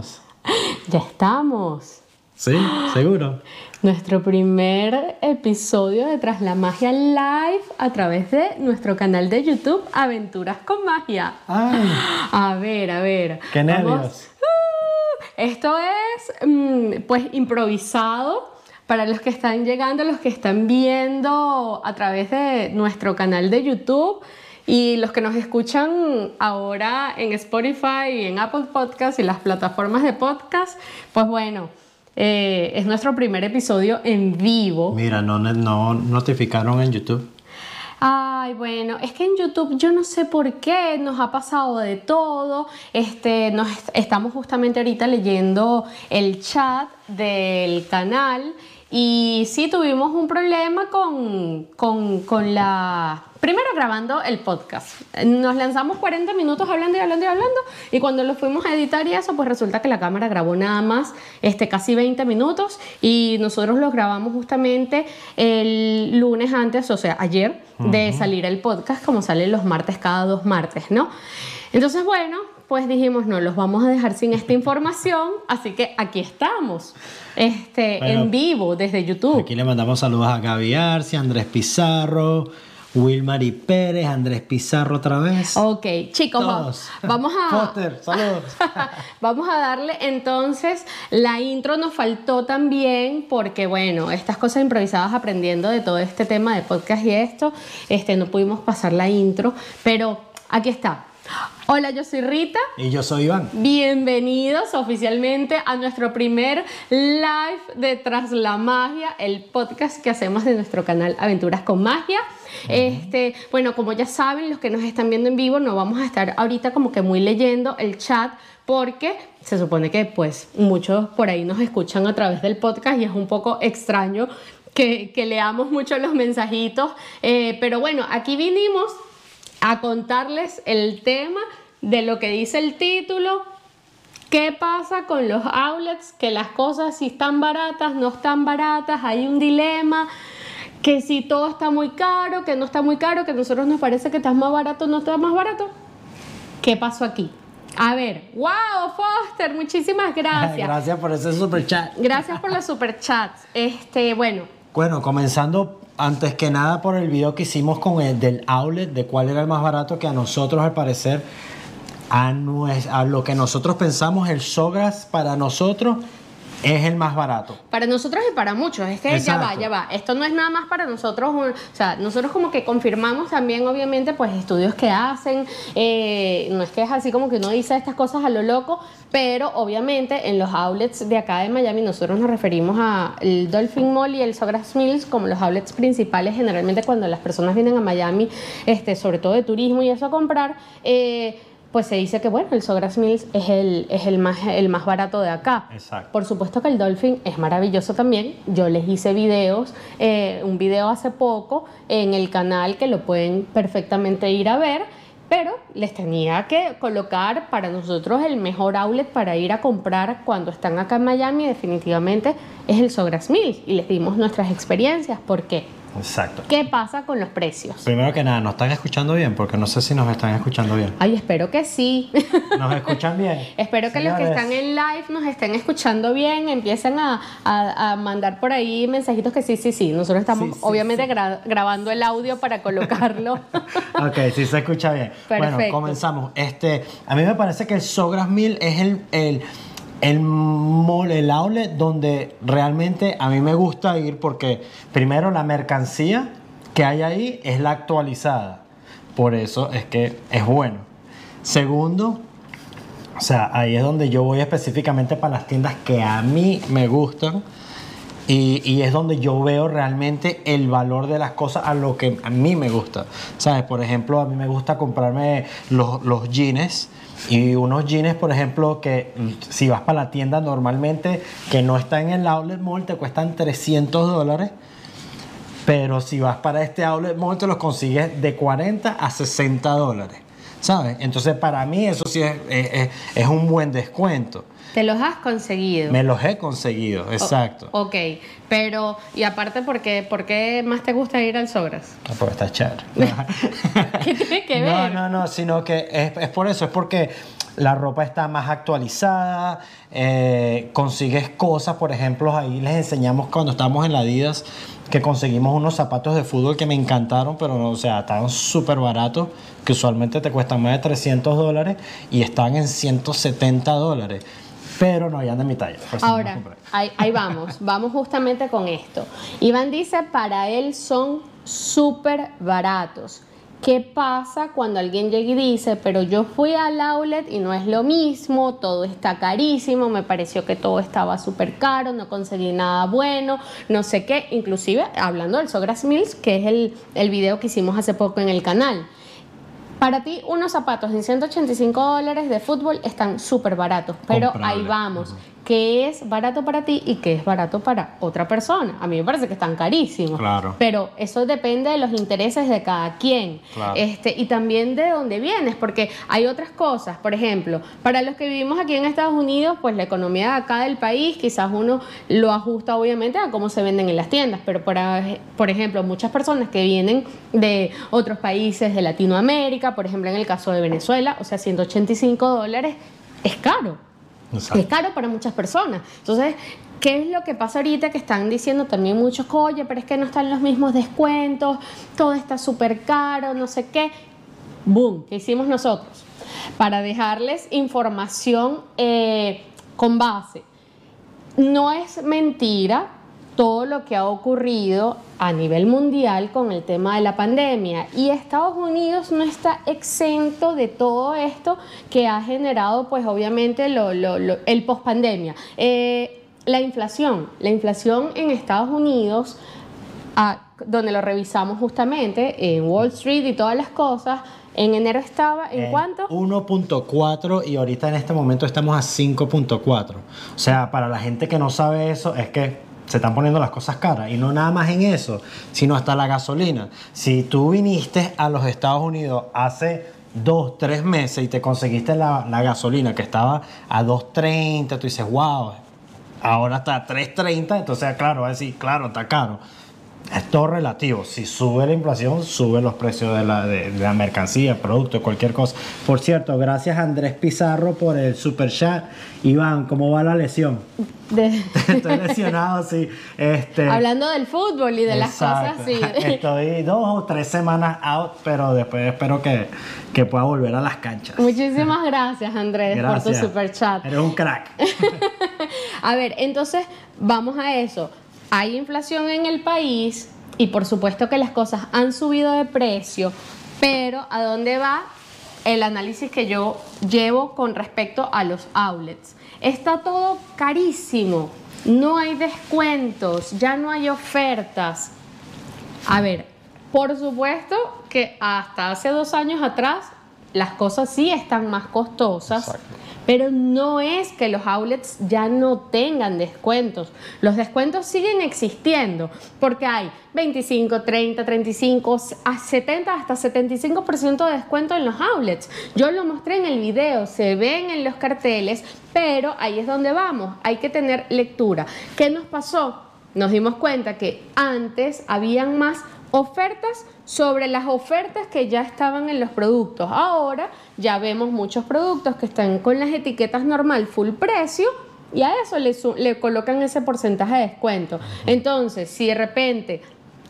estamos. Ya estamos. Sí, seguro. Nuestro primer episodio de Tras la Magia Live a través de nuestro canal de YouTube Aventuras con Magia. Ay, A ver, a ver. qué nervios. Uh, Esto es mm, pues improvisado para los que están llegando, los que están viendo a través de nuestro canal de YouTube y los que nos escuchan ahora en Spotify y en Apple Podcast y las plataformas de podcast, pues bueno, eh, es nuestro primer episodio en vivo. Mira, no, no notificaron en YouTube. Ay, bueno, es que en YouTube yo no sé por qué nos ha pasado de todo. Este, nos est- estamos justamente ahorita leyendo el chat del canal y sí tuvimos un problema con, con, con la... Primero grabando el podcast. Nos lanzamos 40 minutos hablando y hablando y hablando y cuando lo fuimos a editar y eso, pues resulta que la cámara grabó nada más este, casi 20 minutos y nosotros lo grabamos justamente el lunes antes, o sea, ayer de salir el podcast, como sale los martes cada dos martes, ¿no? Entonces, bueno, pues dijimos, no, los vamos a dejar sin esta información, así que aquí estamos, este, Bueno, en vivo desde YouTube. Aquí le mandamos saludos a Gaby Arce, Andrés Pizarro, Wilmary Pérez, Andrés Pizarro otra vez. Ok, chicos, Todos. vamos a... Foster, saludos. Vamos a darle entonces, la intro nos faltó también porque bueno, estas cosas improvisadas aprendiendo de todo este tema de podcast y esto, este, no pudimos pasar la intro, pero aquí está. Hola, yo soy Rita. y yo soy Iván. Bienvenidos oficialmente a nuestro primer live de Tras la Magia, el podcast que hacemos de nuestro canal Aventuras con Magia. Este, bueno, como ya saben, los que nos están viendo en vivo, no vamos a estar ahorita como que muy leyendo el chat porque se supone que pues muchos por ahí nos escuchan a través del podcast y es un poco extraño que, que leamos mucho los mensajitos. Eh, pero bueno, aquí vinimos a contarles el tema de lo que dice el título. ¿Qué pasa con los outlets? Que las cosas si están baratas, no están baratas, hay un dilema, que si todo está muy caro, que no está muy caro, que a nosotros nos parece que está más barato, no está más barato. ¿Qué pasó aquí? A ver, wow, Foster, muchísimas gracias. Gracias por ese super chat. Gracias por los superchats. Este, bueno, Bueno, comenzando antes que nada por el video que hicimos con el del outlet, de cuál era el más barato, que a nosotros al parecer, a, a lo que nosotros pensamos, el Sogras para nosotros es el más barato. Para nosotros y para muchos, es que ya va, ya va. Esto no es nada más para nosotros, un- o sea, nosotros como que confirmamos también, obviamente, pues estudios que hacen, eh, no es que es así como que uno dice estas cosas a lo loco, pero obviamente en los outlets de acá de Miami nosotros nos referimos a el Dolphin Mall y el Sogras Mills como los outlets principales, generalmente cuando las personas vienen a Miami, este, sobre todo de turismo y eso a comprar, eh, pues se dice que bueno, el Sogras Mills es el, es el, más, el más barato de acá. Exacto. Por supuesto que el Dolphin es maravilloso también. Yo les hice videos, eh, un video hace poco en el canal que lo pueden perfectamente ir a ver, pero les tenía que colocar para nosotros el mejor outlet para ir a comprar cuando están acá en Miami, definitivamente es el Sogras Mills y les dimos nuestras experiencias. ¿Por qué? Exacto. ¿Qué pasa con los precios? Primero que nada, ¿nos están escuchando bien? Porque no sé si nos están escuchando bien. Ay, espero que sí. ¿Nos escuchan bien? Espero que los que están en live nos estén escuchando bien, empiecen a, a- a mandar por ahí mensajitos que sí, sí, sí. Nosotros estamos Sí, sí, obviamente gra- grabando el audio para colocarlo. Ok, sí se escucha bien. Bueno, Perfecto. comenzamos. Este, a mí me parece que el Sogras Mill es el, el, el mall, donde realmente a mí me gusta ir porque primero la mercancía que hay ahí es la actualizada. Por eso es que es bueno. Segundo, o sea, ahí es donde yo voy específicamente para las tiendas que a mí me gustan. Y, y es donde yo veo realmente el valor de las cosas a lo que a mí me gusta. ¿Sabes? Por ejemplo, a mí me gusta comprarme los, los jeans. Y unos jeans, por ejemplo, que si vas para la tienda normalmente, que no está en el outlet mall, te cuestan 300 dólares. Pero si vas para este outlet mall, te los consigues de 40 a 60 dólares. ¿Sabes? Entonces, para mí eso sí es- es- es un buen descuento. Te los has conseguido. Me los he conseguido, exacto. ok, pero y aparte, ¿por qué, ¿por qué más te gusta ir al Sogras? Ah, Porque está chévere. ¿Qué tiene que No, ver? no, no, sino que es, es por eso, es porque la ropa está más actualizada, eh, consigues cosas, por ejemplo, ahí les enseñamos cuando estábamos en la Adidas que conseguimos unos zapatos de fútbol que me encantaron, pero no, o sea, estaban súper baratos, que usualmente te cuestan más de 300 dólares y estaban en 170 dólares, pero no habían de mi talla. no Ahora, ahí vamos, vamos justamente con esto. Iván dice, para él son súper baratos. ¿Qué pasa cuando alguien llega y dice, pero yo fui al outlet y no es lo mismo, todo está carísimo, me pareció que todo estaba súper caro, no conseguí nada bueno, no sé qué, inclusive hablando del Sogras Mills, que es el, el video que hicimos hace poco en el canal. Para ti, unos zapatos en 185 dólares de fútbol están súper baratos, pero Comprable. ahí vamos. ¿Qué es barato para ti y qué es barato para otra persona? A mí me parece que están carísimos. Claro. Pero eso depende de los intereses de cada quien. Claro. Este, y también de dónde vienes, porque hay otras cosas. Por ejemplo, para los que vivimos aquí en Estados Unidos, pues la economía de acá del país, quizás uno lo ajusta obviamente a cómo se venden en las tiendas. Pero ej- por ejemplo, muchas personas que vienen de otros países de Latinoamérica, por ejemplo en el caso de Venezuela, o sea, 185 dólares es caro. Exacto. Es caro para muchas personas. Entonces, ¿qué es lo que pasa ahorita que están diciendo también muchos, oye, pero es que no están los mismos descuentos, todo está súper caro, no sé qué? Boom, ¿qué hicimos nosotros? Para dejarles información eh, con base. No es mentira todo lo que ha ocurrido a nivel mundial con el tema de la pandemia y Estados Unidos no está exento de todo esto que ha generado pues obviamente lo- lo- lo- el pospandemia. Eh, la inflación, la inflación en Estados Unidos donde lo revisamos justamente en Wall Street y todas las cosas, en enero estaba en En cuánto? 1.4 y ahorita en este momento estamos a 5.4. O sea, para la gente que no sabe eso, es que se están poniendo las cosas caras. Y no nada más en eso, sino hasta la gasolina. Si tú viniste a los Estados Unidos hace dos, tres meses y te conseguiste la, la gasolina que estaba a 2.30, tú dices, wow, ahora está a 3.30, entonces claro, va a decir, claro, está caro. Es todo relativo. Si sube la inflación, sube los precios de la, de, de la mercancía, producto, cualquier cosa. Por cierto, gracias a Andrés Pizarro por el super chat. Iván, ¿cómo va la lesión? De- Estoy lesionado, sí. Este, Hablando del fútbol y de las cosas, sí. Estoy dos o tres semanas out, pero después espero que, que pueda volver a las canchas. Muchísimas gracias, Andrés, por tu super chat. Eres un crack. A ver, entonces vamos a eso. Hay inflación en el país y por supuesto que las cosas han subido de precio, pero ¿a dónde va el análisis que yo llevo con respecto a los outlets? Está todo carísimo, no hay descuentos, ya no hay ofertas. A ver, por supuesto que hasta hace dos años atrás las cosas sí están más costosas. Pero no es que los outlets ya no tengan descuentos. Los descuentos siguen existiendo porque hay 25, 30, 35, a 70 hasta 75% de descuento en los outlets. Yo lo mostré en el video, se ven en los carteles, pero ahí es donde vamos, hay que tener lectura. ¿Qué nos pasó? Nos dimos cuenta que antes habían más ofertas sobre las ofertas que ya estaban en los productos. Ahora ya vemos muchos productos que están con las etiquetas normal full precio y a eso le, colocan ese porcentaje de descuento. Entonces, si de repente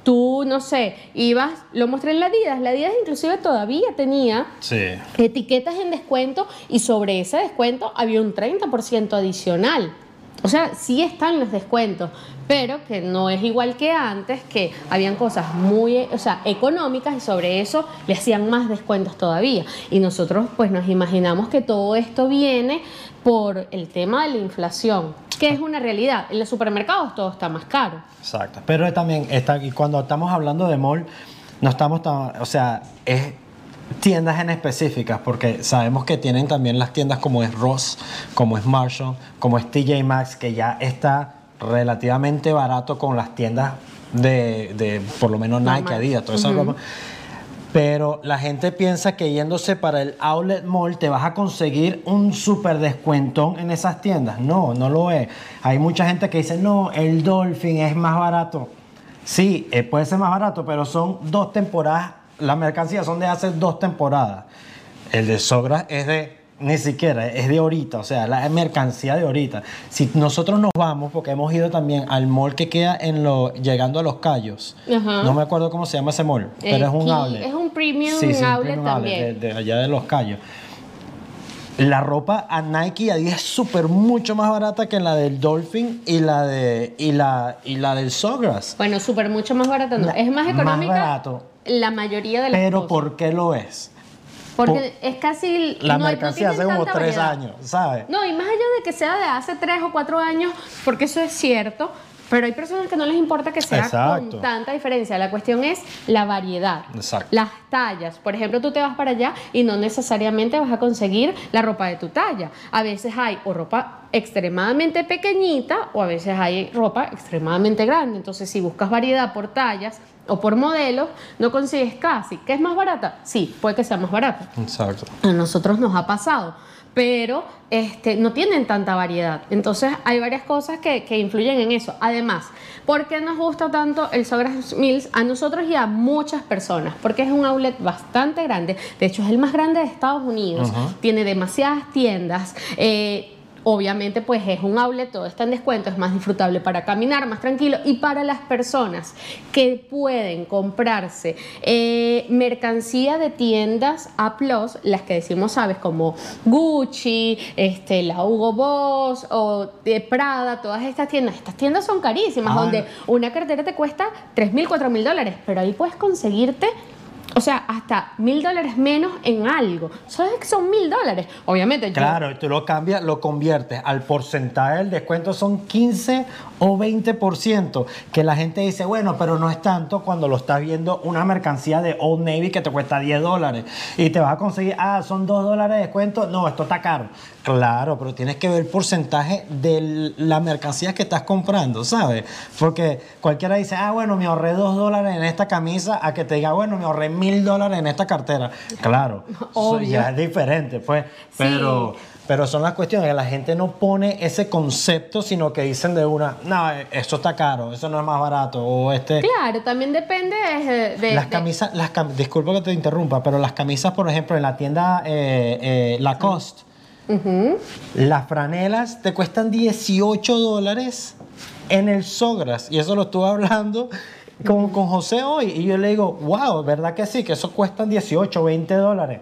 tú, no sé, ibas, lo mostré en la Adidas, la Adidas inclusive todavía tenía Sí. etiquetas en descuento y sobre ese descuento había un 30% adicional. O sea, sí están los descuentos, pero que no es igual que antes, que habían cosas muy, o sea, económicas y sobre eso le hacían más descuentos todavía. Y nosotros pues nos imaginamos que todo esto viene por el tema de la inflación, que es una realidad. En los supermercados todo está más caro. Exacto. Pero también está, y cuando estamos hablando de mall, no estamos o sea, es tiendas en específicas, porque sabemos que tienen también las tiendas como es Ross, como es Marshall, como es TJ Maxx, que ya está relativamente barato con las tiendas de, de por lo menos Nike. Adidas, toda esa ropa. Pero la gente piensa que yéndose para el outlet mall te vas a conseguir un súper descuentón en esas tiendas. No, no lo es. Hay mucha gente que dice, no, el Dolphin es más barato. Sí, eh, puede ser más barato, pero son dos temporadas. Las mercancías son de hace dos temporadas. El de Sogra es de ni siquiera, es de ahorita, o sea, la mercancía de ahorita. Si nosotros nos vamos, porque hemos ido también al mall que queda en lo, llegando a Los Callos, Ajá. no me acuerdo cómo se llama ese mall, pero es un outlet. Es un premium Sí, sí, un outlet también. de, de allá de Los Callos. La ropa a Nike y Adidas es súper mucho más barata que la del Dolphin y la de y la y la del Sogras. Bueno, súper mucho más barato, no. Es más más económica barato. la mayoría de las Pero cosas. ¿por qué lo es? Porque es casi... La no hay- no mercancía hace como tres variedad. años, ¿sabes? No, y más allá de que sea de hace tres o cuatro años, porque eso es cierto, pero hay personas que no les importa que sea Exacto. con tanta diferencia. La cuestión es la variedad. Exacto. Las tallas. Por ejemplo, tú te vas para allá y no necesariamente vas a conseguir la ropa de tu talla. A veces hay o ropa extremadamente pequeñita o a veces hay ropa extremadamente grande. Entonces, si buscas variedad por tallas o por modelos, no consigues casi. ¿Qué es más barata? Sí, puede que sea más barata. Exacto. A nosotros nos ha pasado, pero este, no tienen tanta variedad. Entonces hay varias cosas que, que influyen en eso. Además, ¿por qué nos gusta tanto el Sogras Mills a nosotros y a muchas personas? Porque es un outlet bastante grande. De hecho, es el más grande de Estados Unidos. Tiene demasiadas tiendas. eh, Obviamente, pues es un outlet, todo está en descuento, es más disfrutable para caminar, más tranquilo. Y para las personas que pueden comprarse eh, mercancía de tiendas A, las que decimos, sabes, como Gucci, este, la Hugo Boss o de Prada, todas estas tiendas. Estas tiendas son carísimas, Ah. donde una cartera te cuesta 3 mil, 4 mil dólares, pero ahí puedes conseguirte. O sea, hasta mil dólares menos en algo. ¿Sabes que son mil dólares? Obviamente, yo- Claro, y tú lo cambias, lo conviertes al porcentaje del descuento, son 15 o 20%, que la gente dice, bueno, pero no es tanto cuando lo estás viendo una mercancía de Old Navy que te cuesta 10 dólares y te vas a conseguir, ah, son 2 dólares de descuento, no, esto está caro. Claro, pero tienes que ver el porcentaje de la mercancía que estás comprando, ¿sabes? Porque cualquiera dice, ah, bueno, me ahorré 2 dólares en esta camisa, a que te diga, bueno, me ahorré mil dólares en esta cartera. Claro, Obvio. ya es diferente, pues, pero... Pero son las cuestiones que la gente no pone ese concepto, sino que dicen de una, no, esto está caro, eso no es más barato, o este... Claro, también depende de... de- Las de- camisas, las cam- disculpa que te interrumpa, pero las camisas, por ejemplo, en la tienda eh, eh, Lacoste, Las franelas te cuestan 18 dólares en el Sogras. Y eso lo estuve hablando con, con José hoy. Y yo le digo, wow, ¿verdad que sí? Que eso cuestan 18, 20 dólares.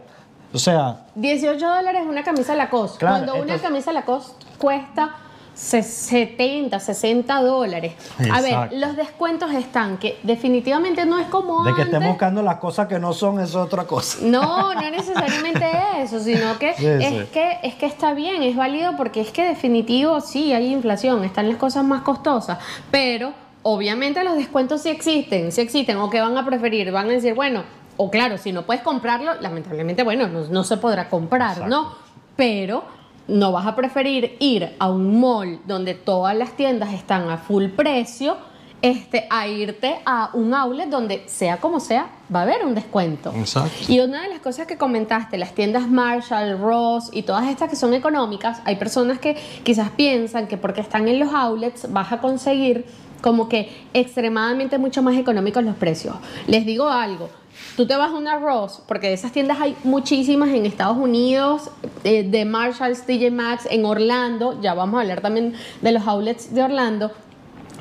O sea, 18 dólares una camisa Lacoste. Claro, Cuando una camisa Lacoste cuesta 70, 60 dólares. A ver, los descuentos están, que definitivamente no es como de que estén buscando las cosas que no son, es otra cosa. No, no necesariamente eso, sino que, Sí, es sí. que es que está bien, es válido porque es que definitivo sí hay inflación, están las cosas más costosas, pero obviamente los descuentos sí existen, sí existen, o que van a preferir, van a decir, bueno, o claro, si no puedes comprarlo, lamentablemente, bueno, no, no se podrá comprar, ¿no? Pero no vas a preferir ir a un mall donde todas las tiendas están a full precio este, a irte a un outlet donde sea como sea, va a haber un descuento. Exacto. Y una de las cosas que comentaste, las tiendas Marshall, Ross y todas estas que son económicas, hay personas que quizás piensan que porque están en los outlets vas a conseguir como que extremadamente mucho más económicos los precios. Les digo algo. Tú te vas a una Ross, porque de esas tiendas hay muchísimas en Estados Unidos, eh, de Marshalls, TJ Maxx, en Orlando, ya vamos a hablar también de los outlets de Orlando.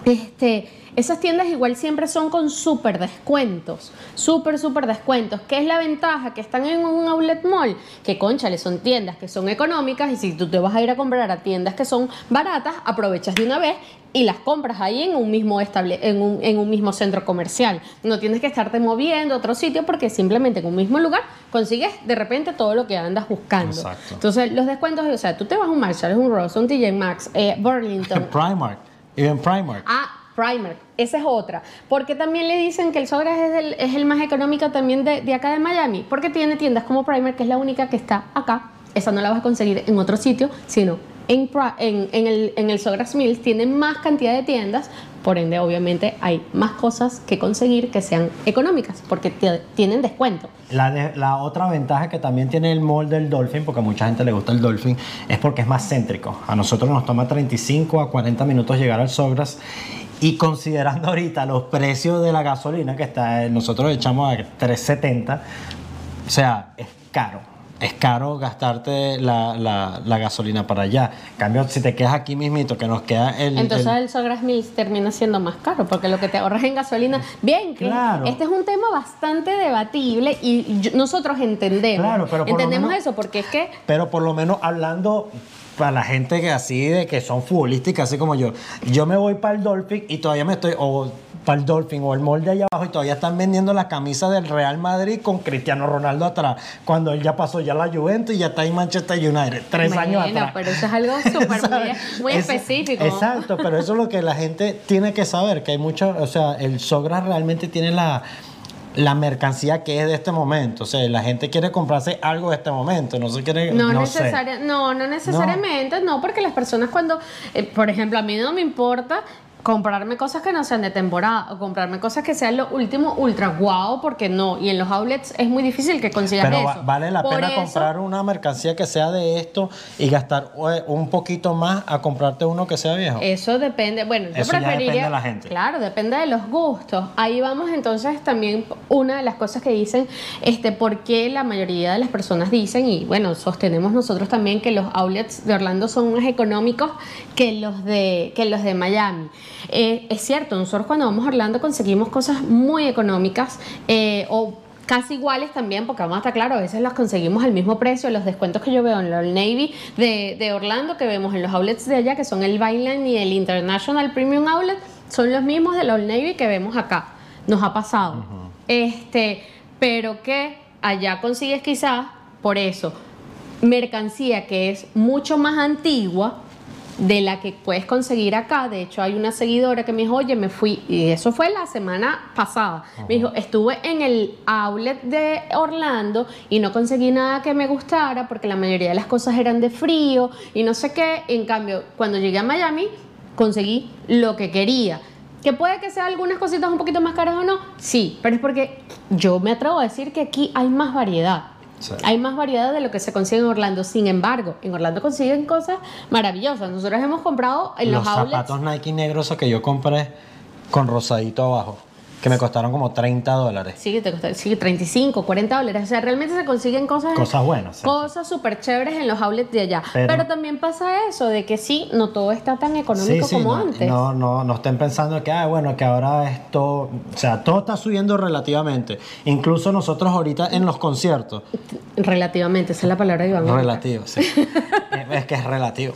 Este, esas tiendas igual siempre son con súper descuentos, súper, súper descuentos. ¿Qué es la ventaja? Que están en un outlet mall, que conchale, son tiendas que son económicas y si tú te vas a ir a comprar a tiendas que son baratas, aprovechas de una vez y las compras ahí en un mismo, estable, en un, en un mismo centro comercial. No tienes que estarte moviendo a otro sitio porque simplemente en un mismo lugar consigues de repente todo lo que andas buscando. Exacto. Entonces, los descuentos, o sea, tú te vas a un Marshall, un Ross, un TJ Maxx, eh, Burlington, Primark, even Primark. Ah, Primark, esa es otra. Porque también le dicen que el Sogras es el, es el más económico también de, de acá de Miami. Porque tiene tiendas como Primark, que es la única que está acá. Esa no la vas a conseguir en otro sitio, sino en, el, en Sogras Mills. Tienen más cantidad de tiendas, Por ende, obviamente, hay más cosas que conseguir que sean económicas, porque tienen descuento. La, de- la otra ventaja que también tiene el mall del Dolphin, porque a mucha gente le gusta el Dolphin, es porque es más céntrico. A nosotros nos toma 35 a 40 minutos llegar al Sogras. Y considerando ahorita los precios de la gasolina, que está, nosotros echamos a 3.70, o sea, es caro. Es caro gastarte la, la- la gasolina para allá. En cambio, si te quedas aquí mismito, que nos queda el... Entonces el- el Sogras Mills termina siendo más caro porque lo que te ahorras en gasolina. Bien, Claro. este es un tema bastante debatible y yo- nosotros entendemos. Claro, pero por entendemos menos- eso porque es que Pero por lo menos hablando para la gente que así de que son futbolísticas, así como yo, yo me voy para el Dolphin y todavía me estoy, o para el Dolphin o el mall de allá abajo y todavía están vendiendo la camisa del Real Madrid con Cristiano Ronaldo atrás, cuando él ya pasó ya la Juventus y ya está en Manchester United, tres Bueno, años atrás. pero eso es algo súper muy, ¿Sabes? muy Es- específico. Exacto, pero eso es lo que la gente tiene que saber, que hay mucho, o sea, el Sogra realmente tiene la, la mercancía que es de este momento, o sea, la gente quiere comprarse algo de este momento, no se quiere, No, no, sé. no, no necesariamente, no. porque las personas cuando, eh, por ejemplo, a mí no me importa comprarme cosas que no sean de temporada o comprarme cosas que sean lo último ultra guau, porque no, y en los outlets es muy difícil que consigas Pero eso. vale la Por pena eso- comprar una mercancía que sea de esto y gastar eh, un poquito más a comprarte uno que sea viejo. Eso depende, bueno, yo Eso ya preferiría... depende de la gente. Claro, depende de los gustos. Ahí vamos entonces también una de las cosas que dicen, este, por qué la mayoría de las personas dicen, y bueno, sostenemos nosotros también que los outlets de Orlando son más económicos que los de, que los de Miami. Eh, es cierto, nosotros cuando vamos a Orlando conseguimos cosas muy económicas eh, o casi iguales también, porque vamos a estar claro, a veces las conseguimos al mismo precio, los descuentos que yo veo en la Old Navy de, de Orlando, que vemos en los outlets de allá, que son el Vineland y el International Premium Outlet, son los mismos de la Old Navy que vemos acá. Nos ha pasado. Este, pero que allá consigues quizás, por eso, mercancía que es mucho más antigua de la que puedes conseguir acá. De hecho, hay una seguidora que me dijo, oye, me fui, y eso fue la semana pasada. Me dijo, estuve en el outlet de Orlando y no conseguí nada que me gustara porque la mayoría de las cosas eran de frío y no sé qué. En cambio, cuando llegué a Miami, conseguí lo que quería. Que puede que sea algunas cositas un poquito más caras o no, sí, pero es porque yo me atrevo a decir que aquí hay más variedad. Sí. Hay más variedad de lo que se consigue en Orlando. Sin embargo, en Orlando consiguen cosas maravillosas. Nosotros hemos comprado en los, los outlets. zapatos Nike negros que yo compré con rosadito abajo, que me costaron como 30 dólares. Sí, te cuesta sí, 35, 40 dólares. O sea, realmente se consiguen cosas. Cosas buenas, sí. Cosas súper chéveres en los outlets de allá. Pero, Pero- también pasa eso, de que sí, no todo está tan económico Sí, como no, antes. No, no, no estén pensando que, ah, bueno, que ahora esto, o sea, todo está subiendo relativamente. Incluso nosotros ahorita en los conciertos, Relativamente, esa es la palabra de Iván. relativo, sí. Eh, es que es relativo.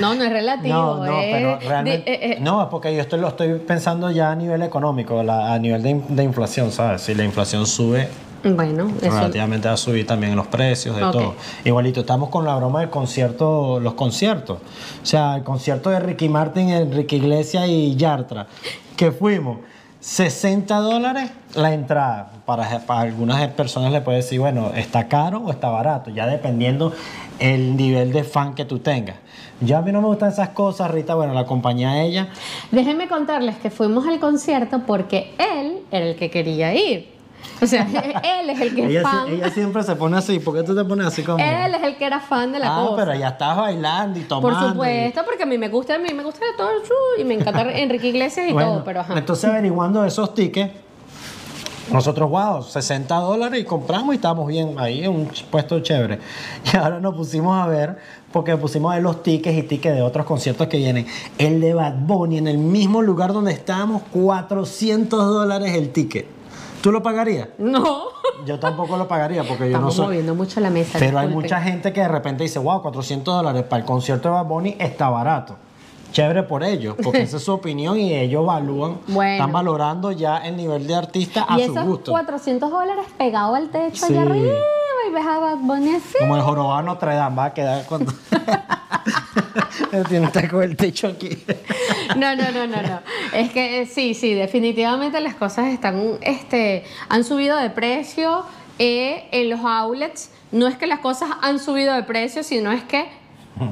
No, no es relativo. No, no, es pero realmente. eh, eh, no, porque yo esto lo estoy pensando ya a nivel económico, la- a nivel de, in- de inflación, ¿sabes? Si la inflación sube, Bueno, eso. relativamente va a subir también los precios de todo. Igualito, estamos con la broma del concierto, los conciertos. O sea, el concierto de Ricky Martin, Enrique Iglesias y Yartra, que fuimos. 60 dólares la entrada. Para, para algunas personas le puede decir, bueno, está caro o está barato, ya dependiendo el nivel de fan que tú tengas. Ya a mí no me gustan esas cosas, Rita, bueno, la acompañé a ella. Déjenme contarles que fuimos al concierto porque él era el que quería ir. O sea, él es el que es Ella, fan. ella siempre se pone así, ¿por qué tú te pones así conmigo? Él es el que era fan de la ah, cosa. pero ya estás bailando y Por tomando. y- supuesto, porque a mí me gusta, a mí me gusta todo el show y me encanta Enrique Iglesias y Bueno, todo, pero ajá. Entonces averiguando esos tickets, nosotros, wow, 60 dólares y compramos y estábamos bien ahí un puesto chévere. Y ahora nos pusimos a ver, porque pusimos a ver los tickets y tickets de otros conciertos que vienen. El de Bad Bunny en el mismo lugar donde estábamos, 400 dólares el ticket. ¿Tú lo pagarías? No. Yo tampoco lo pagaría porque yo Estamos no soy... moviendo mucho la mesa. Pero hay mucha gente que de repente dice, wow, 400 dólares para el concierto de Bad Bunny está barato. Chévere por ellos, porque esa es su opinión y ellos evalúan, Bueno. están valorando ya el nivel de artista a Y su esos gusto. 400 dólares pegados al techo Sí. allá arriba y ves a Bad Bunny así. Como el jorobado Notre Dame va a quedar cuando... Tiene que con el techo aquí. No, no, no, no, no. Es que eh, sí, sí, definitivamente las cosas están, este, han subido de precio eh, en los outlets. No es que las cosas han subido de precio, sino es que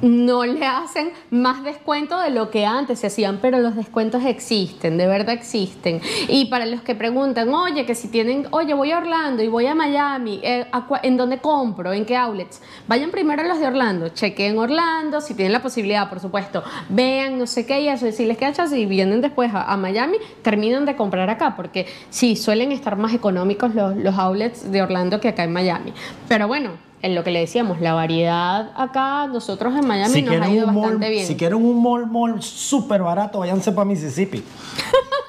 no le hacen más descuento de lo que antes se hacían, pero los descuentos existen, de verdad existen. Y para los que preguntan, oye, que si tienen, oye, voy a Orlando y voy a Miami, eh, ¿en dónde compro? ¿En qué outlets? Vayan primero a los de Orlando, chequen Orlando, si tienen la posibilidad, por supuesto, vean no sé qué y eso, si les queda si vienen después a, Miami, terminan de comprar acá, porque sí, suelen estar más económicos los, los outlets de Orlando que acá en Miami. Pero bueno, en lo que le decíamos, la variedad acá, nosotros en Miami nos ha ido bastante bien. Si quieren un mall, mall súper barato, váyanse para Mississippi.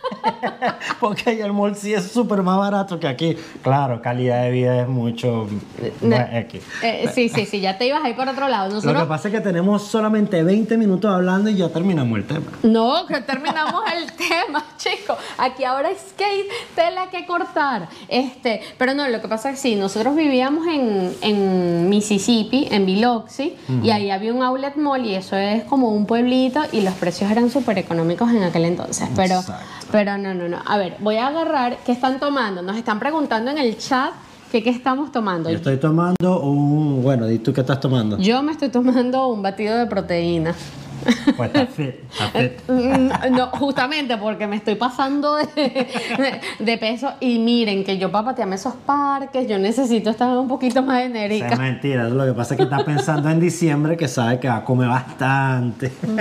Porque ahí el mall sí es súper más barato que aquí. Claro, calidad de vida es mucho. Eh, sí, sí, sí, ya te ibas ahí por otro lado. Lo que pasa es que tenemos solamente 20 minutos hablando y ya terminamos el tema. No, que terminamos el tema, chicos. Aquí ahora es skate, tela que cortar. Este, pero no, lo que pasa es que sí, nosotros vivíamos en, en Mississippi, en Biloxi, y ahí había un outlet mall y eso es como un pueblito y los precios eran súper económicos en aquel entonces. Pero, pero no, no, no. A ver, voy a agarrar. ¿Qué están tomando? Nos están preguntando en el chat que qué estamos tomando. Yo estoy tomando un. Bueno, ¿y tú qué estás tomando? Yo me estoy tomando un batido de proteína. Pues está fit, mm, No, justamente porque me estoy pasando de, peso y miren que yo para patearme esos parques, yo necesito estar un poquito más enérgica. Es mentira, lo que pasa es que estás pensando en diciembre que sabe que va a comer bastante. Mm.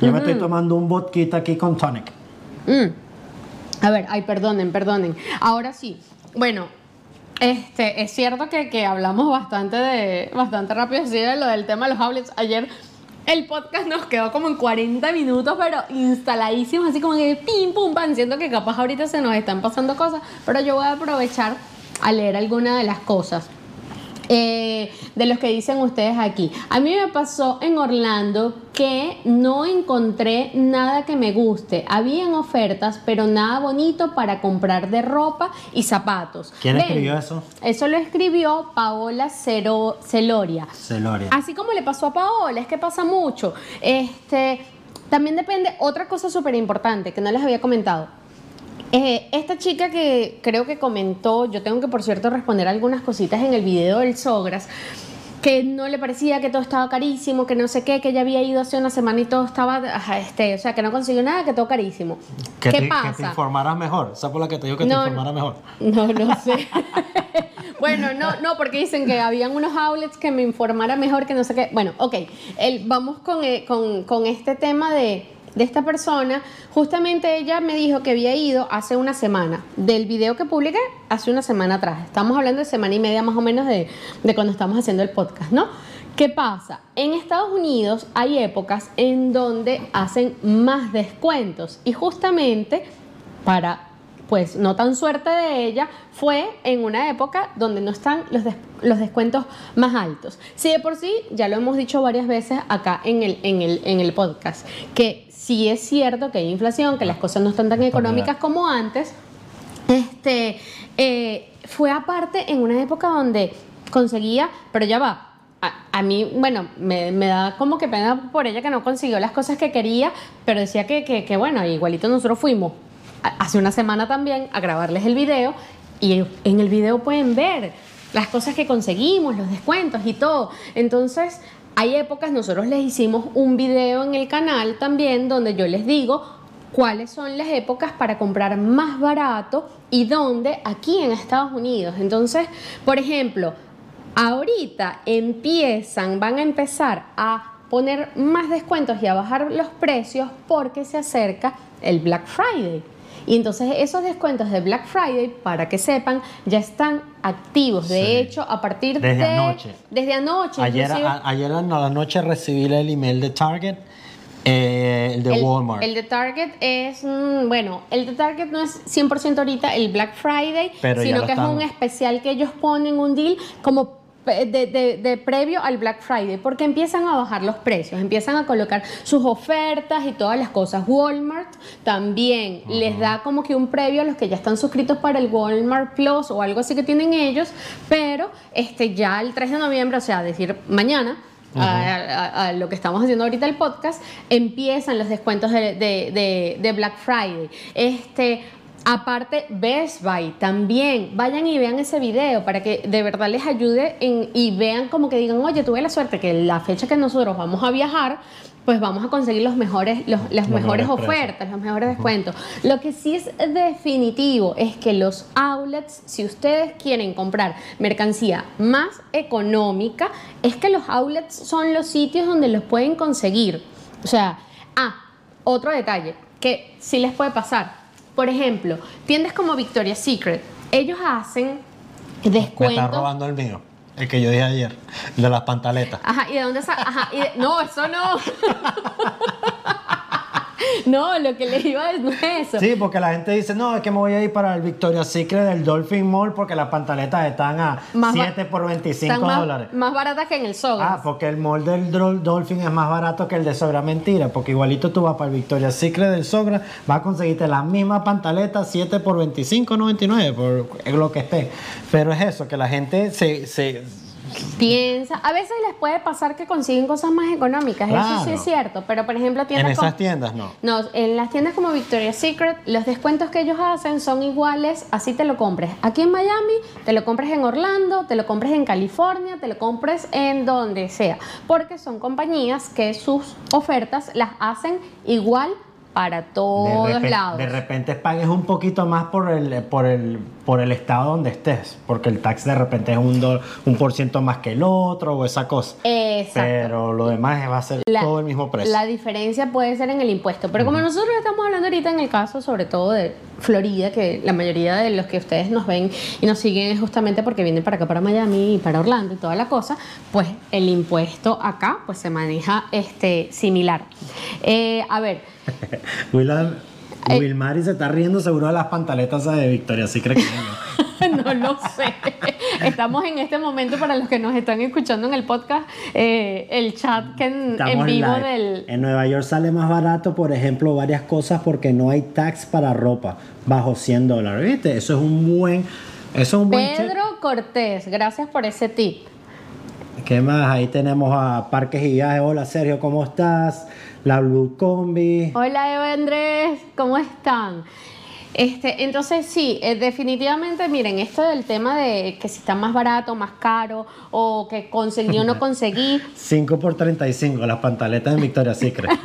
yo me estoy mm. tomando un vodka aquí con tonic. A ver, ay, perdonen, perdonen. Ahora sí, bueno, este, es cierto que, que, hablamos bastante de, bastante rápido así de lo del tema de los outlets. Ayer el podcast nos quedó como en 40 minutos, pero instaladísimos, así como que pim, pum, pam. Siento que capaz ahorita se nos están pasando cosas, pero yo voy a aprovechar a leer alguna de las cosas. Eh, de los que dicen ustedes aquí. A mí me pasó en Orlando que no encontré nada que me guste. Habían ofertas, pero nada bonito para comprar de ropa y zapatos. ¿Quién escribió eso? Eso lo escribió Paola Cero, Celoria. Celoria. Así como le pasó a Paola, es que pasa mucho. Este, también depende, otra cosa súper importante que no les había comentado eh, esta chica que creo que comentó, yo tengo que por cierto responder algunas cositas en el video del Sogras, que no le parecía que todo estaba carísimo, que no sé qué, que ella había ido hace una semana y todo estaba, este, o sea, que no consiguió nada, que todo carísimo. ¿Qué pasa? Que te informaras mejor, ¿sabes por la que te digo que te informaras mejor? No, no sé. bueno, no, no, porque dicen que habían unos outlets que me informara mejor, que no sé qué. Bueno, ok, el, vamos con, eh, con, con este tema de de esta persona, justamente ella me dijo que había ido hace una semana, del video que publiqué hace una semana atrás. Estamos hablando de semana y media más o menos de, de cuando estamos haciendo el podcast, ¿no? ¿Qué pasa? En Estados Unidos hay épocas en donde hacen más descuentos y justamente para pues no tan suerte de ella, fue en una época donde no están los, los descuentos más altos. Si de por sí, ya lo hemos dicho varias veces acá en el, en el, en el podcast, que sí es cierto que hay inflación, que las cosas no están tan económicas como antes. Este, eh, fue aparte en una época donde conseguía, pero ya va, a, mí, bueno, me, da como que pena por ella que no consiguió las cosas que quería, pero decía que, que, bueno, igualito nosotros fuimos hace una semana también a grabarles el video y en el video pueden ver las cosas que conseguimos, los descuentos y todo. Entonces, hay épocas, nosotros les hicimos un video en el canal también donde yo les digo cuáles son las épocas para comprar más barato y dónde aquí en Estados Unidos. Entonces, por ejemplo, ahorita empiezan, van a empezar a poner más descuentos y a bajar los precios porque se acerca el Black Friday. Y entonces esos descuentos de Black Friday, para que sepan, ya están activos. De hecho, a partir desde de... Anoche. Desde anoche. Ayer, ayer a la noche recibí el email de Target. Eh, el de Walmart. El de Target es, mm, bueno, el de Target no es 100% ahorita el Black Friday, sino que es un especial que ellos ponen un deal como de, previo al Black Friday, porque empiezan a bajar los precios, empiezan a colocar sus ofertas y todas las cosas. Walmart también les da como que un previo a los que ya están suscritos para el Walmart Plus o algo así que tienen ellos, pero este, ya el 3 de noviembre, o sea, decir mañana, a, lo que estamos haciendo ahorita el podcast, empiezan los descuentos de, de, Black Friday. Este, Aparte, Best Buy también. Vayan y vean ese video para que de verdad les ayude en, y vean como que digan, oye, tuve la suerte que la fecha que nosotros vamos a viajar, pues vamos a conseguir los mejores, los, las mejores mejores ofertas, los mejores descuentos. Lo que sí es definitivo es que los outlets, si ustedes quieren comprar mercancía más económica, es que los outlets son los sitios donde los pueden conseguir. O sea, ah, otro detalle que sí les puede pasar. Por ejemplo, tiendas como Victoria's Secret, ellos hacen Me descuentos. está robando el mío. El que yo dije ayer, el de las pantaletas. Ajá, ¿y de dónde sa- Ajá, y de- no, eso no. no, lo que les iba decir no es eso. Sí, porque la gente dice, no, es que me voy a ir para el Victoria's Secret del Dolphin Mall porque las pantaletas están a Más ba- 7 por 25 Están más, dólares. más baratas que en el Sogras. Ah, porque el mall del Dol- Dolphin es más barato que el de Sogra. Mentira, porque igualito tú vas para el Victoria's Secret del Sogra, vas a conseguirte la misma pantaleta 7 por 25.99, por lo que esté. Pero es eso, que la gente se... se Piensa, a veces les puede pasar que consiguen cosas más económicas, eso sí es cierto, pero por ejemplo en tiendas esas como- tiendas no. No, en las tiendas como Victoria's Secret, los descuentos que ellos hacen son iguales, así te lo compres. Aquí en Miami, te lo compres en Orlando, te lo compres en California, te lo compres en donde sea, porque son compañías que sus ofertas las hacen igual para todos de, lados. de repente pagues un poquito más por el, por el, por el estado donde estés, porque el tax de repente es un, do- un por ciento más que el otro o esa cosa. Exacto. Pero lo demás va a ser La- todo el mismo precio. La diferencia puede ser en el impuesto. Pero como nosotros estamos hablando ahorita en el caso, sobre todo de Florida, que la mayoría de los que ustedes nos ven y nos siguen es justamente porque vienen para acá, para Miami y para Orlando y toda la cosa, pues el impuesto acá pues se maneja este, similar. Eh, a ver, Willan- Eh. Wilmary se está riendo seguro de las pantaletas de Victoria Secret. que tiene. no lo sé. Estamos en este momento, para los que nos están escuchando en el podcast, eh, el chat que en, vivo live. del... En Nueva York sale más barato, por ejemplo, varias cosas porque no hay tax para ropa bajo 100 dólares. ¿Viste? Eso es un buen... Eso es un buen. Pedro Cortés, gracias por ese tip. ¿Qué más? Ahí tenemos a Parques y Viajes. Hola Sergio, ¿cómo estás? La Blue Combi. Hola Eva Andrés, ¿cómo están? Este, entonces sí, eh, definitivamente, miren, esto del tema de que si está más barato, más caro, o que conseguí o no conseguí, 5 por 35, las pantaletas de Victoria Secret.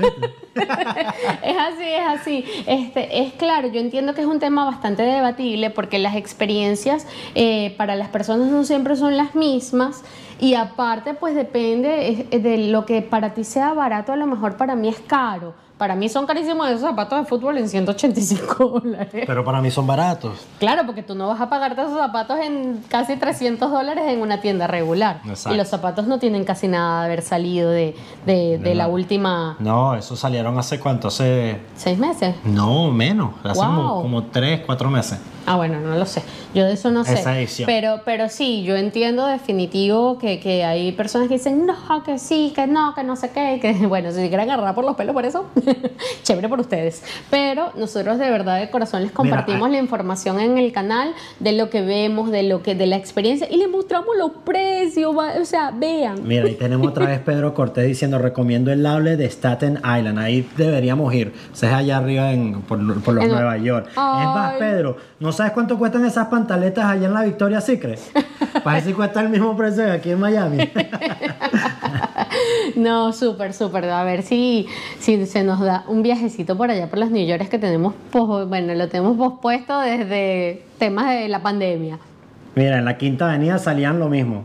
es así, es así. Este, es claro, yo entiendo que es un tema bastante debatible porque las experiencias eh, para las personas no siempre son las mismas y aparte pues depende eh, de lo que para ti sea barato, a lo mejor para mí es caro. Para mí son carísimos esos zapatos de fútbol en 185 dólares. Pero para mí son baratos. Claro, porque tú no vas a pagarte esos zapatos en casi 300 dólares en una tienda regular. Exacto. Y los zapatos no tienen casi nada de haber salido de, de- de la última No, esos salieron hace cuánto, hace... seis meses. No, menos, hace como, Wow. como 3, 4 meses. Ah, bueno, no lo sé. Yo de eso no sé. Esa edición. Pero, pero sí, yo entiendo definitivo que, que hay personas que dicen, no, que sí, que no, que no sé qué, que bueno, si quieren agarrar por los pelos por eso, chévere por ustedes. Pero nosotros de verdad de corazón les compartimos ah- la información en el canal de lo que vemos, de lo que, de la experiencia, y les mostramos los precios, o sea, vean. Mira, ahí tenemos otra vez Pedro Cortés diciendo, recomiendo el outlet de Staten Island. Ahí deberíamos ir. Ese es allá arriba en, por, por los En- Nueva York. Es más. Pedro, ¿no sabes cuánto cuestan esas pantaletas allá en la Victoria Secret? Ver si cuesta el mismo precio que aquí en Miami. No, súper, súper. A ver si, si se nos da un viajecito por allá por las New York que tenemos, pos- bueno, lo tenemos pospuesto desde temas de la pandemia. Mira, en la Quinta Avenida salían lo mismo.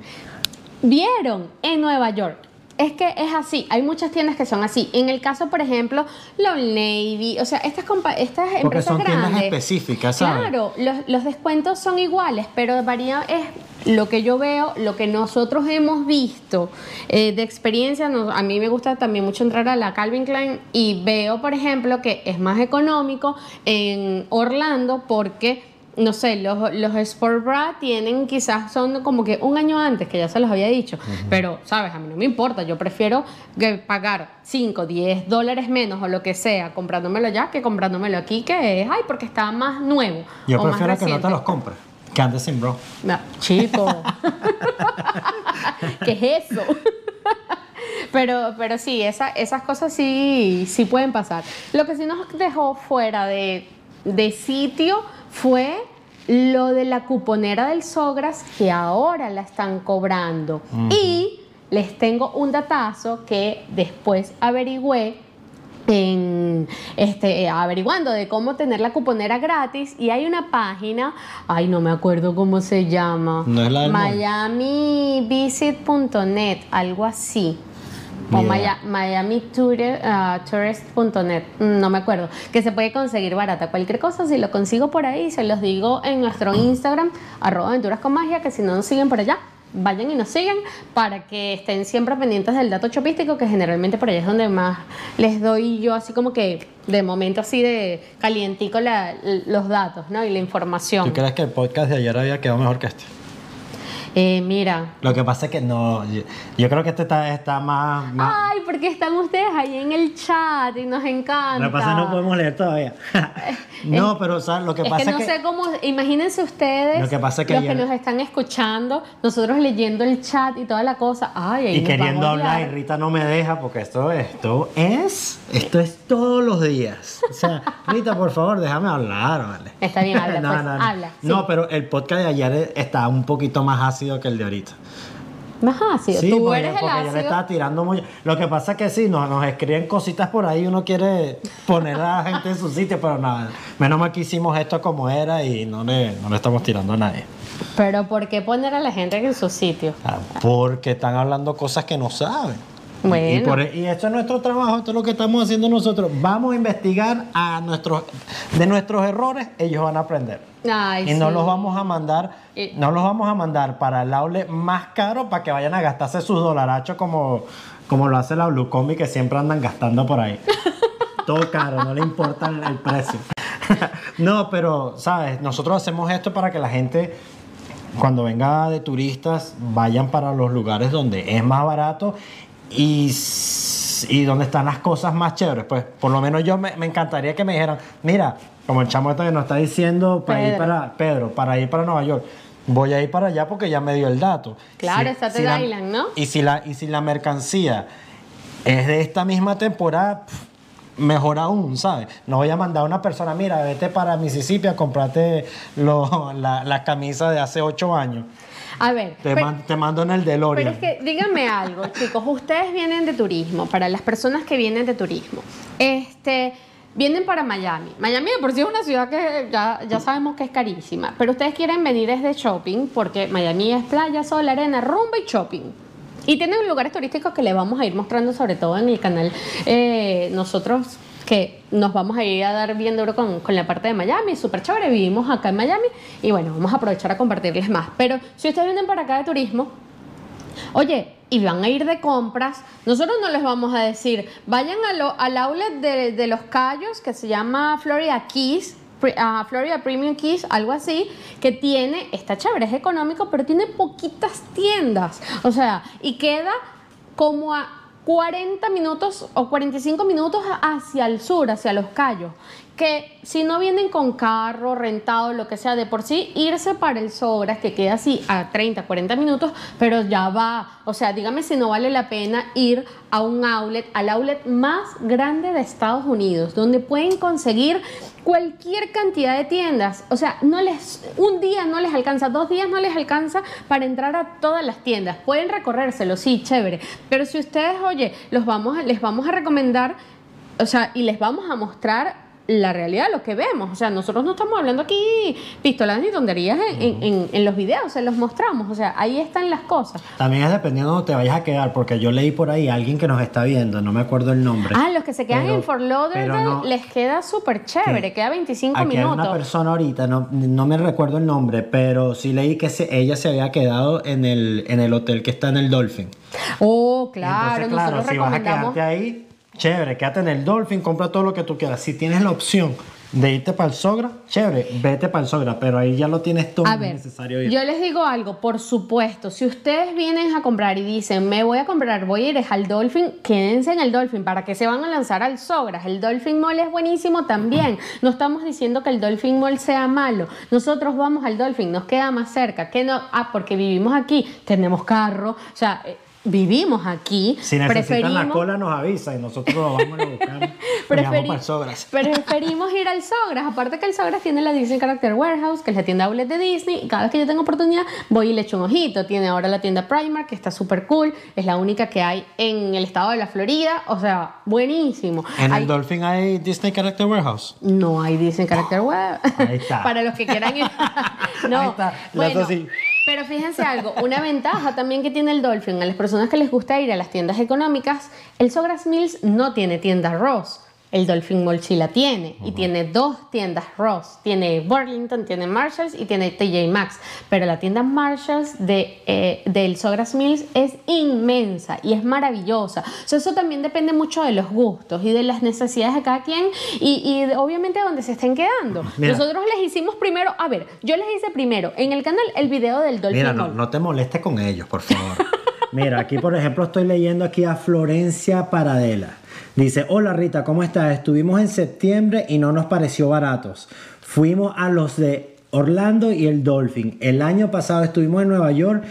¿Vieron? En Nueva York. Es que es así, hay muchas tiendas que son así. En el caso, por ejemplo, Old Navy, o sea, estas, compa- estas Porque empresas son tiendas grandes. específicas, ¿sabes? Claro, los, los descuentos son iguales, pero varía es lo que yo veo, lo que nosotros hemos visto eh, de experiencia. nos- a mí me gusta también mucho entrar a la Calvin Klein y veo, por ejemplo, que es más económico en Orlando porque no sé, los, los Sport Bra tienen quizás son como que un año antes, que ya se los había dicho, pero, ¿sabes? A mí no me importa, yo prefiero que pagar 5, 10 dólares menos o lo que sea comprándomelo ya que comprándomelo aquí, que es, ay, porque está más nuevo. Yo o más prefiero que no te los compres. Que andes sin bro. No, chico. ¿Qué es eso? Pero, pero sí, esa- esas cosas sí, sí pueden pasar. Lo que sí nos dejó fuera de de sitio fue lo de la cuponera del Sogras que ahora la están cobrando. Y les tengo un datazo que después averigüé en este averiguando de cómo tener la cuponera gratis y hay una página, ay no me acuerdo cómo se llama, No es la del miamivisit.net, algo así. O Ni Maya- idea. miamitourist.net, mm, no me acuerdo, que se puede conseguir barata. Cualquier cosa, si lo consigo por ahí, se los digo en nuestro Instagram, arroba aventuras con magia, que si no nos siguen por allá, vayan y nos siguen para que estén siempre pendientes del dato chopístico, que generalmente por allá es donde más les doy yo, así como que de momento así de calientico la- los datos ¿no? y la información. ¿Tú crees que el podcast de ayer había quedado mejor que este? Eh, mira, Lo que pasa es que no, yo, yo creo que este está, está más... más Ay, porque están ustedes ahí en el chat y nos encanta. lo que pasa es que no podemos leer todavía. no, pero ¿sabes? lo que es pasa que no es que... sé cómo, imagínense ustedes, Lo que pasa es que los ayer- que nos están escuchando, nosotros leyendo el chat y toda la cosa, ay, ahí Y queriendo hablar y. Rita no me deja porque esto, esto es, esto es todos los días. O sea, Rita, por favor, déjame hablar, ¿vale? Está bien, habla, no, pues, no, no. habla, sí. No, pero el podcast de ayer está un poquito más ácido que el de ahorita. Más ácido, Sí, tú porque, eres el yo le estaba tirando muy... Lo que pasa es que sí, nos, nos escriben cositas por ahí, uno quiere poner a la gente en su sitio, pero nada, menos mal que hicimos esto como era y no le, no le estamos tirando a nadie. Pero ¿por qué poner a la gente en su sitio? Ah, Porque están hablando cosas que no saben. Bueno. Y, por- e, y esto es nuestro trabajo, esto es lo que estamos haciendo nosotros. Vamos a investigar a nuestros, de nuestros errores, ellos van a aprender. Ay, y no los vamos a mandar, no los vamos a mandar para el aule más caro para que vayan a gastarse sus dolarachos como, como lo hace la Blucomi que siempre andan gastando por ahí. Todo caro, no le importa el, el precio. no, pero, ¿sabes? Nosotros hacemos esto para que la gente cuando venga de turistas vayan para los lugares donde es más barato y, y donde están las cosas más chéveres. Pues por lo menos yo me, me encantaría que me dijeran, mira, como el chamo este que nos está diciendo para ir Pedro. para Pedro, para ir para Nueva York. Voy a ir para allá porque ya me dio el dato. Claro, Staten la- Island, ¿no? Y si, la, y si la mercancía es de esta misma temporada, mejor aún, ¿sabes? No voy a mandar a una persona, mira, vete para Mississippi a comprarte lo- la, la camisa de hace ocho años. A ver, Te, pero- man- te mando en el Pero DeLorean. es que díganme algo, chicos, ustedes vienen de turismo, para las personas que vienen de turismo, este, vienen para Miami. Miami de por sí es una ciudad que ya, ya sabemos que es carísima, pero ustedes quieren venir desde shopping porque Miami es playa, sol, arena, rumba y shopping. Y tienen lugares turísticos que les vamos a ir mostrando, sobre todo en el canal. eh, nosotros que nos vamos a ir a dar bien duro con, con la parte de Miami, súper chévere, vivimos acá en Miami y bueno, vamos a aprovechar a compartirles más. Pero si ustedes vienen para acá de turismo, Oye, y van a ir de compras. Nosotros no les vamos a decir, vayan a al outlet de, de los Cayos que se llama Florida Keys, ah, Florida Premium Keys, algo así, que tiene, está chévere, es económico, pero tiene poquitas tiendas. O sea, y queda como a 40 minutos o 45 minutos hacia el sur, hacia los Cayos. Que si no vienen con carro, rentado, lo que sea, de por sí, irse para el Sobras, que queda así a 30, 40 minutos, pero ya va. O sea, dígame si no vale la pena ir a un outlet, al outlet más grande de Estados Unidos, donde pueden conseguir cualquier cantidad de tiendas. O sea, no les, un día no les alcanza, dos días no les alcanza para entrar a todas las tiendas. Pueden recorrérselo, sí, chévere. Pero si ustedes, oye, los vamos, les vamos a recomendar, o sea, y les vamos a mostrar la realidad, lo que vemos. O sea, nosotros no estamos hablando aquí pistolas ni tonterías en, en- en- en los videos, se los mostramos. O sea, ahí están las cosas. También es dependiendo de dónde te vayas a quedar, porque yo leí por ahí a alguien que nos está viendo, no me acuerdo el nombre. Ah, los que se quedan Pero- en Fort Lauderdale no- les queda súper chévere, queda 25 Aquí hay una minutos. persona ahorita, no, no me recuerdo el nombre, pero sí leí que se- ella se había quedado en el, en el hotel que está en el Dolphin. Oh, claro, Entonces, claro, nosotros si vas a recomendamos. quedarte ahí, chévere, quédate en el Dolphin, compra todo lo que tú quieras. Si tienes la opción de irte para el Sogra, chévere, vete para el Sogra, pero ahí ya lo tienes todo A ver, necesario ir. yo les digo algo, por supuesto, si ustedes vienen a comprar y dicen, me voy a comprar, voy a ir al Dolphin, quédense en el Dolphin, ¿para que se van a lanzar al Sogras? El Dolphin Mall es buenísimo también, no estamos diciendo que el Dolphin Mall sea malo, nosotros vamos al Dolphin, nos queda más cerca, que no, ah, porque vivimos aquí, tenemos carro, o sea... vivimos aquí, Si necesitan la preferimos- cola, nos avisa y nosotros lo vamos a buscar. Preferi- para el Sogras. Preferimos ir al Sogras. Aparte que el Sogras tiene la Disney Character Warehouse, que es la tienda outlet de Disney. Y cada vez que yo tengo oportunidad, voy y le echo un ojito. Tiene ahora la tienda Primark, que está súper cool. Es la única que hay en el estado de la Florida. O sea, buenísimo. En Hay- el Dolphin hay Disney Character Warehouse. No hay Disney Character Web. Ahí está. Para los que quieran ir. no. Ahí está. Bueno, así. Pero fíjense algo, una ventaja también que tiene el Dolphin a las personas que les gusta ir a las tiendas económicas, el Sogras Mills no tiene tienda Ross. El Dolphin Mall sí la tiene y tiene dos tiendas Ross. Tiene Burlington, tiene Marshalls y tiene TJ Maxx. Pero la tienda Marshalls de, eh, del Sogras Mills es inmensa y es maravillosa. O sea, eso también depende mucho de los gustos y de las necesidades de cada quien y, y de- obviamente de donde se estén quedando. Mira. Nosotros les hicimos primero, a ver, yo les hice primero en el canal el video del Dolphin Mira, no te molestes con ellos, por favor. Mira, aquí por ejemplo estoy leyendo aquí a Florencia Paradela. Dice, hola Rita, ¿cómo estás? Estuvimos en septiembre y no nos pareció baratos. Fuimos a los de Orlando y el Dolphin. El año pasado estuvimos en Nueva York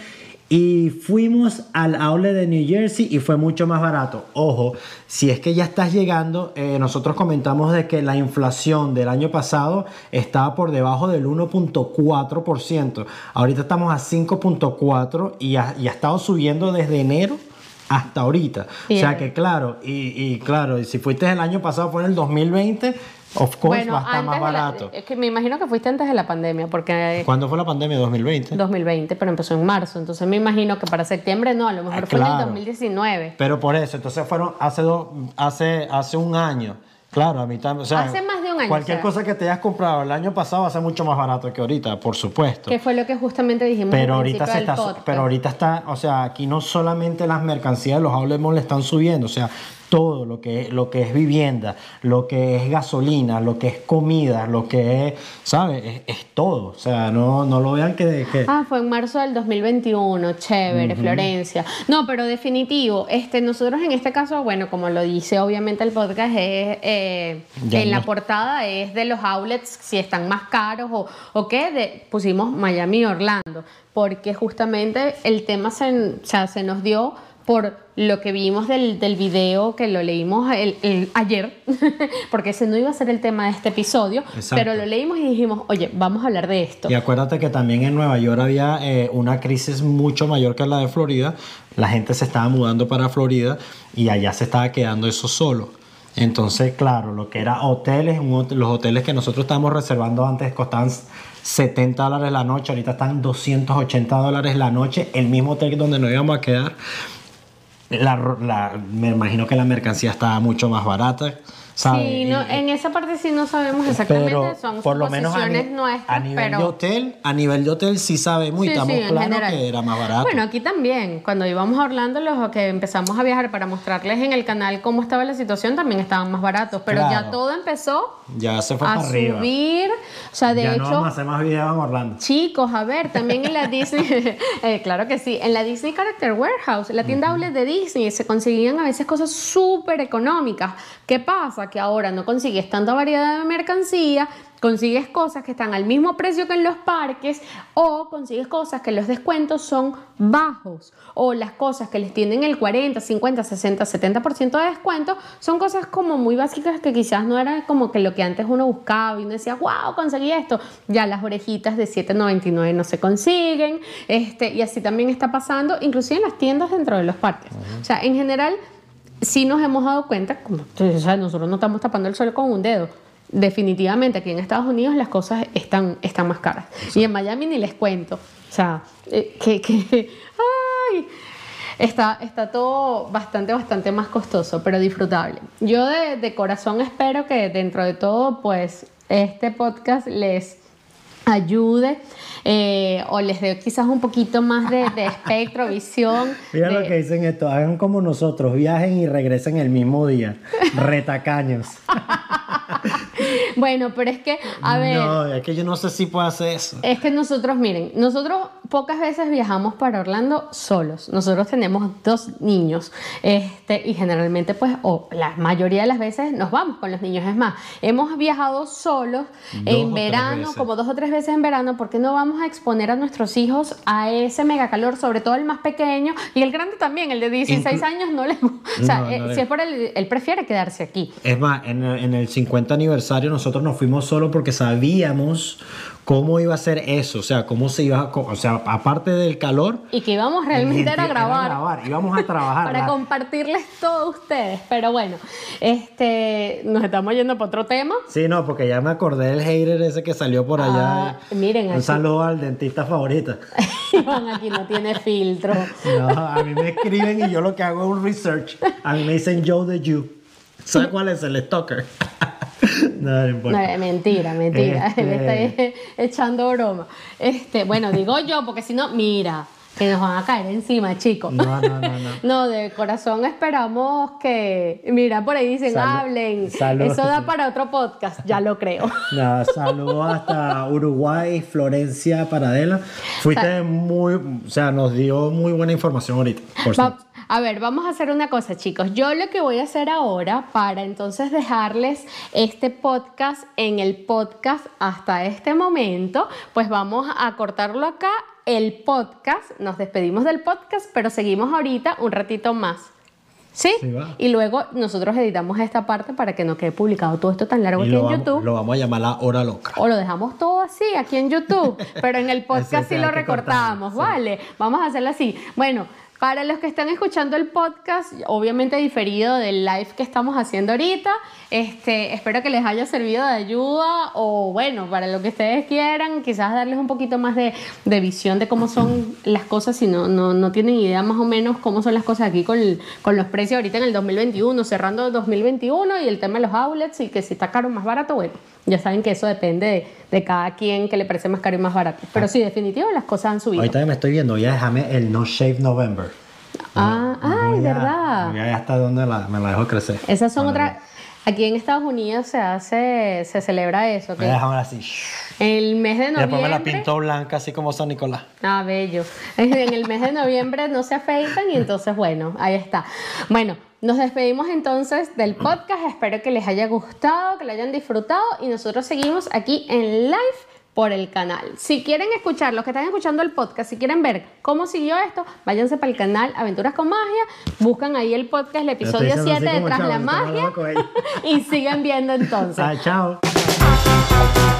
y fuimos al outlet de New Jersey y fue mucho más barato. Ojo, si es que ya estás llegando, eh, nosotros comentamos de que la inflación del año pasado estaba por debajo del 1.4%. Ahorita estamos a 5.4% y y ha estado subiendo desde enero hasta ahorita. Bien. O sea que claro, y, y claro, y si fuiste el año pasado, fue en el 2020, of course va a estar más de la- barato. es que me imagino que fuiste antes de la pandemia, porque ¿Cuándo fue la pandemia? 2020. 2020, pero empezó en marzo, entonces me imagino que para septiembre no, a lo mejor Ah, fue en el claro. 2019. Pero por eso, entonces fueron hace dos, hace, hace un año. Claro, a mí también. o sea, Hace más de un año, Cualquier o sea. cosa que te hayas comprado el año pasado va a ser mucho más barato que ahorita, por supuesto. Que fue lo que justamente dijimos Pero al ahorita, se está, podcast. pero ahorita está, o sea, aquí no solamente las mercancías de los outlet malls le están subiendo, o sea, todo lo que, es, lo que es vivienda, lo que es gasolina, lo que es comida, lo que es, ¿sabes? Es, es todo. O sea, no, no lo vean que... que- Ah, fue en marzo del 2021, chévere, Florencia. No, pero definitivo, este, nosotros en este caso, bueno, como lo dice obviamente el podcast, es, eh, en la portada es de los outlets, si están más caros o, o qué, de, pusimos Miami y Orlando, porque justamente el tema se, o sea, se nos dio por lo que vimos del, del video que lo leímos el- el- ayer, porque ese no iba a ser el tema de este episodio, Exacto. pero lo leímos y dijimos, oye, vamos a hablar de esto. Y acuérdate que también en Nueva York había eh, una crisis mucho mayor que la de Florida. La gente se estaba mudando para Florida y allá se estaba quedando eso solo. Entonces, claro, lo que era hoteles, los hoteles que nosotros estábamos reservando antes costaban 70 dólares la noche, ahorita están 280 dólares la noche, el mismo hotel donde nos íbamos a quedar. La, la- me imagino que la mercancía estaba mucho más barata. ¿Sabes? Sí, no, y- en esa parte sí no sabemos exactamente, pero son por lo menos a, ni- nuestras, a nivel pero... de hotel, a nivel de hotel sí sabemos y Sí, estamos sí, claros que era más barato. Bueno, aquí también, cuando íbamos a Orlando, los que empezamos a viajar para mostrarles en el canal cómo estaba la situación, también estaban más baratos, pero ya Claro. todo empezó ya se fue a para arriba. subir, o sea, de ya hecho... no vamos a hacer más videos en Orlando. Chicos, a ver, también en la Disney, eh, claro que sí, en la Disney Character Warehouse, la tienda outlet de Disney, se conseguían a veces cosas súper económicas. ¿Qué pasa? Que ahora no consigues tanta variedad de mercancía, consigues cosas que están al mismo precio que en los parques o consigues cosas que los descuentos son bajos o las cosas que les tienen el 40, 50, 60, 70% de descuento son cosas como muy básicas que quizás no era como que lo que antes uno buscaba y uno decía, wow, conseguí esto. Ya las orejitas de 7.99 no se consiguen este, y así también está pasando, inclusive en las tiendas dentro de los parques. O sea, en general sí nos hemos dado cuenta, como, nosotros no estamos tapando el sol con un dedo. Definitivamente aquí en Estados Unidos las cosas están, están más caras. Y en Miami ni les cuento. O sea, eh, que, ay, está, está todo bastante, bastante más costoso, pero disfrutable. Yo de corazón espero que dentro de todo, pues, este podcast les ayude eh, o les dé quizás un poquito más de, de espectro, visión. Mira de- lo que dicen esto, hagan como nosotros, viajen y regresen el mismo día. Retacaños. Bueno, pero es que, a ver, No, es que yo no sé si puedo hacer eso. es que nosotros, miren, nosotros pocas veces viajamos para Orlando solos. Nosotros tenemos dos niños este, y generalmente pues, o la mayoría de las veces nos vamos con los niños. Es más, hemos viajado solos Dos en verano, como dos o tres veces en verano, porque no vamos a exponer a nuestros hijos a ese mega calor, sobre todo el más pequeño y el grande también, el de 16 Inclu- años no le gusta. O sea, No, no eh, le- si es por él, él prefiere quedarse aquí. Es más, en el, en el 50 aniversario nosotros nos fuimos solo porque sabíamos cómo iba a ser eso, o sea, cómo se iba a... O sea, aparte del calor... Y que íbamos realmente era a grabar. íbamos a trabajar. para la- compartirles todo a ustedes. Pero bueno, este, nos estamos yendo para otro tema. Sí, no, porque ya me acordé del hater ese que salió por allá. Ah, miren Un aquí. saludo al dentista favorita. Iván aquí no tiene filtro. No, a mí me escriben y yo lo que hago es un research. A mí me dicen Joe the You. ¿Sabes cuál es el stalker? No, no importa. mentira, mentira. Este- ahí echando broma. Este, bueno, digo yo, porque si no, mira, que nos van a caer encima, chicos. No, no, no, no. No, de corazón esperamos que. Mira, por ahí dicen, Salud- hablen. salud. Eso da para otro podcast, ya lo creo. Nada, saludos hasta Uruguay, Florencia, Paradela. Fuiste muy, o sea, nos dio muy buena información ahorita. Por Va- cierto. A ver, vamos a hacer una cosa, chicos. Yo lo que voy a hacer ahora para entonces dejarles este podcast en el podcast hasta este momento, pues vamos a cortarlo acá, el podcast, nos despedimos del podcast, pero seguimos ahorita un ratito más. ¿Sí? Y luego nosotros editamos esta parte para que no quede publicado todo esto tan largo Y aquí en vamos, YouTube. lo vamos a llamar la hora loca. O lo dejamos todo así aquí en YouTube, pero en el podcast sí lo recortamos, sí. ¿vale? Vamos a hacerlo así. Bueno, para los que están escuchando el podcast, obviamente diferido del live que estamos haciendo ahorita, este, espero que les haya servido de ayuda o bueno, para lo que ustedes quieran, quizás darles un poquito más de, visión de cómo son las cosas, si no, no, no tienen idea más o menos cómo son las cosas aquí con, con los precios ahorita en el 2021, cerrando el 2021 y el tema de los outlets y que si está caro más barato, bueno, ya saben que eso depende de, de cada quien que le parece más caro y más barato. Pero sí, definitivo, las cosas han subido. Ahorita que me estoy viendo, voy a dejarme el No Shave November. Ah, ay, Voy a- verdad. Voy a ver hasta dónde la- me la dejo crecer. Esas son otras. Aquí en Estados Unidos se hace, se celebra eso, que dejarme así. el mes de Y después me la noviembre. pinto blanca, así como San Nicolás. Ah, bello. En el mes de noviembre no se afeitan y entonces, bueno, ahí está. Bueno, nos despedimos entonces del podcast. Espero que les haya gustado, que lo hayan disfrutado y nosotros seguimos aquí en live por el canal. Si quieren escuchar, los que están escuchando el podcast, si quieren ver cómo siguió esto, váyanse para el canal Aventuras con Magia, buscan ahí el podcast, el episodio diciendo así 7 de Tras la Magia y siguen viendo entonces. Ah, chao.